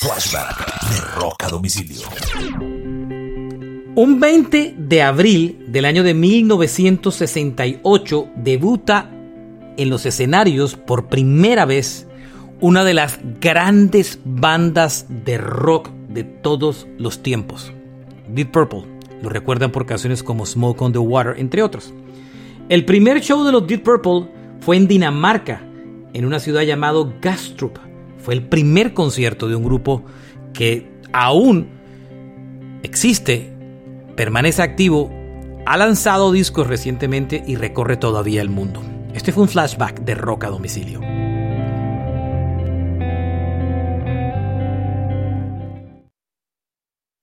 Flashback de Rock a Domicilio. Un 20 de abril del año de 1968 debuta en los escenarios por primera vez una de las grandes bandas de rock de todos los tiempos. Deep Purple. Lo recuerdan por canciones como Smoke on the Water, entre otros. El primer show de los Deep Purple fue en Dinamarca, en una ciudad llamada Gastrup. Fue el primer concierto de un grupo que aún existe, permanece activo, ha lanzado discos recientemente y recorre todavía el mundo. Este fue un flashback de rock a domicilio.